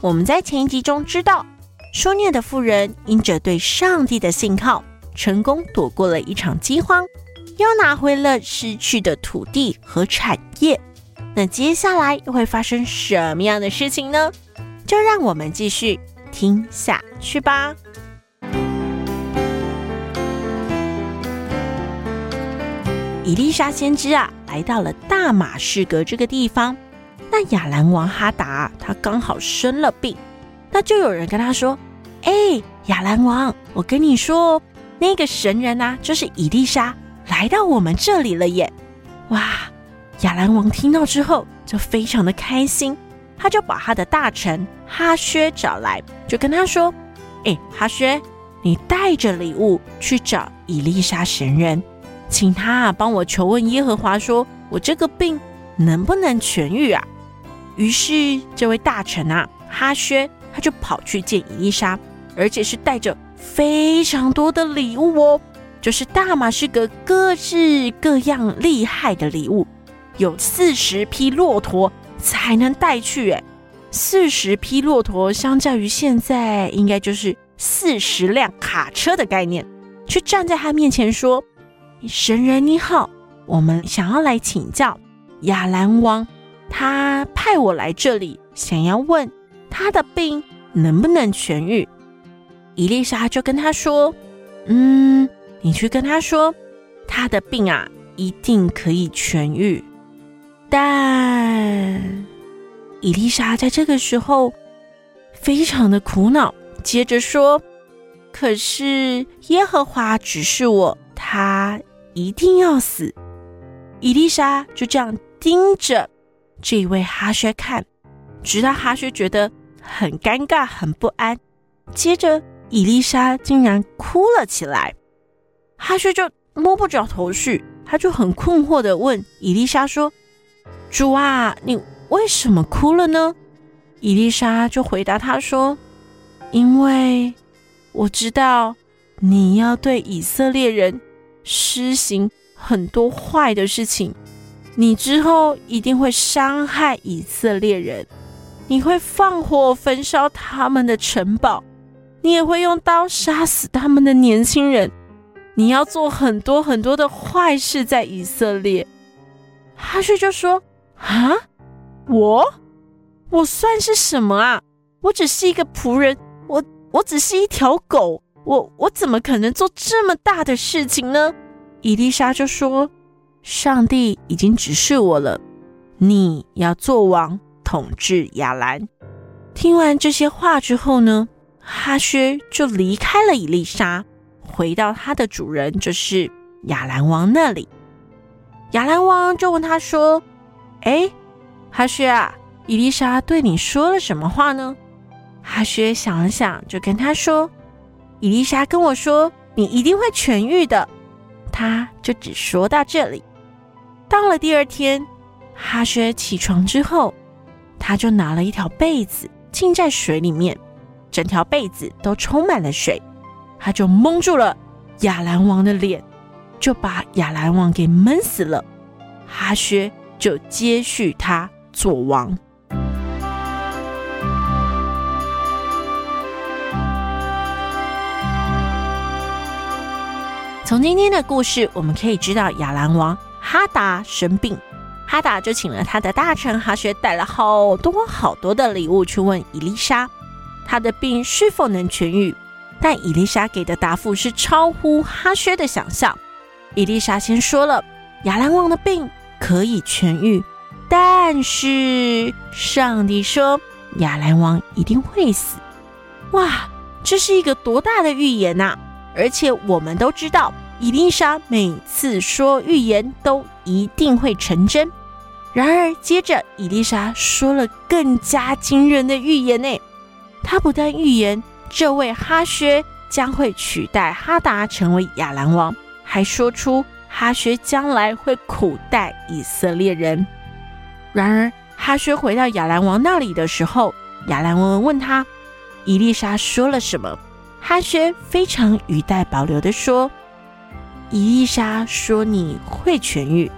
我们在前一集中知道，书涅的妇人因着对上帝的信靠，成功躲过了一场饥荒，又拿回了失去的土地和产业。那接下来又会发生什么样的事情呢？就让我们继续听下去吧。伊丽莎先知啊，来到了大马士革这个地方。那亚兰王哈达他刚好生了病，那就有人跟他说：“哎，亚兰王，我跟你说，那个神人呐，就是以利沙来到我们这里了耶！”哇，亚兰王听到之后就非常的开心，他就把他的大臣哈薛找来，就跟他说：“哎，哈薛，你带着礼物去找以利沙神人，请他帮我求问耶和华，说我这个病能不能痊愈啊？”于是，这位大臣啊，哈薛，他就跑去见伊丽莎，而且是带着非常多的礼物哦，就是大马士革各式各样厉害的礼物，有四十匹骆驼才能带去。诶，四十匹骆驼相较于现在，应该就是四十辆卡车的概念，却站在他面前说：“神人你好，我们想要来请教亚兰王。”他派我来这里，想要问他的病能不能痊愈。伊丽莎就跟他说：“嗯，你去跟他说，他的病啊，一定可以痊愈。”但伊丽莎在这个时候非常的苦恼，接着说：“可是耶和华指示我，他一定要死。”伊丽莎就这样盯着。这一位哈薛看，直到哈薛觉得很尴尬、很不安。接着，伊丽莎竟然哭了起来，哈薛就摸不着头绪，他就很困惑的问伊丽莎说：“主啊，你为什么哭了呢？”伊丽莎就回答他说：“因为我知道你要对以色列人施行很多坏的事情。”你之后一定会伤害以色列人，你会放火焚烧他们的城堡，你也会用刀杀死他们的年轻人，你要做很多很多的坏事在以色列。哈薛就说：“啊，我我算是什么啊？我只是一个仆人，我我只是一条狗，我我怎么可能做这么大的事情呢？”伊丽莎就说。上帝已经指示我了，你要做王，统治亚兰。听完这些话之后呢，哈薛就离开了伊丽莎，回到他的主人，就是亚兰王那里。亚兰王就问他说：“哎，哈薛啊，伊丽莎对你说了什么话呢？”哈薛想了想，就跟他说：“伊丽莎跟我说，你一定会痊愈的。”他就只说到这里。到了第二天，哈薛起床之后，他就拿了一条被子浸在水里面，整条被子都充满了水，他就蒙住了亚兰王的脸，就把亚兰王给闷死了。哈薛就接续他做王。从今天的故事，我们可以知道亚兰王。哈达生病，哈达就请了他的大臣哈薛，带了好多好多的礼物去问伊丽莎，他的病是否能痊愈？但伊丽莎给的答复是超乎哈薛的想象。伊丽莎先说了亚兰王的病可以痊愈，但是上帝说亚兰王一定会死。哇，这是一个多大的预言呐！而且我们都知道。伊丽莎每次说预言都一定会成真，然而接着伊丽莎说了更加惊人的预言呢。她不但预言这位哈薛将会取代哈达成为亚兰王，还说出哈薛将来会苦待以色列人。然而，哈薛回到亚兰王那里的时候，亚兰王问他：“伊丽莎说了什么？”哈薛非常语带保留的说：“伊丽莎说你会痊愈。”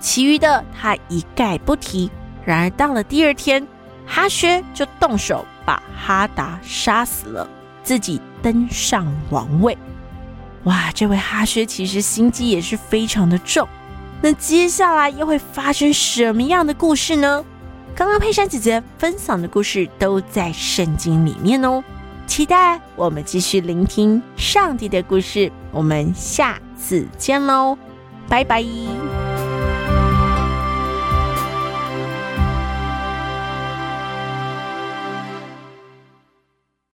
其余的他一概不提。然而到了第二天，哈薛就动手把哈达杀死了，自己登上王位。哇，这位哈薛其实心机也是非常的重。那接下来又会发生什么样的故事呢？刚刚佩珊姐姐分享的故事都在圣经里面哦。期待我们继续聆听上帝的故事。我们下子见喽，拜拜。